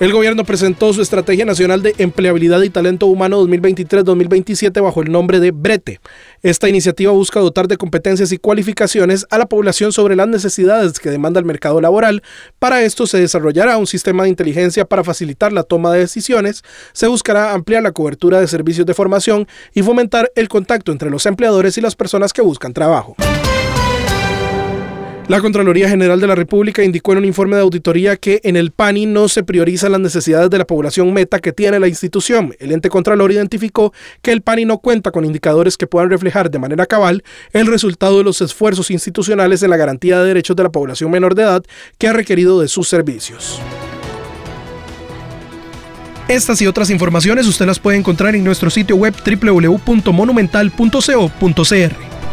El gobierno presentó su Estrategia Nacional de Empleabilidad y Talento Humano 2023-2027 bajo el nombre de Brete. Esta iniciativa busca dotar de competencias y cualificaciones a la población sobre las necesidades que demanda el mercado laboral. Para esto se desarrollará un sistema de inteligencia para facilitar la toma de decisiones, se buscará ampliar la cobertura de servicios de formación y fomentar el contacto entre los empleadores y las personas que buscan trabajo. La Contraloría General de la República indicó en un informe de auditoría que en el PANI no se priorizan las necesidades de la población meta que tiene la institución. El ente Contralor identificó que el PANI no cuenta con indicadores que puedan reflejar de manera cabal el resultado de los esfuerzos institucionales en la garantía de derechos de la población menor de edad que ha requerido de sus servicios. Estas y otras informaciones usted las puede encontrar en nuestro sitio web www.monumental.co.cr.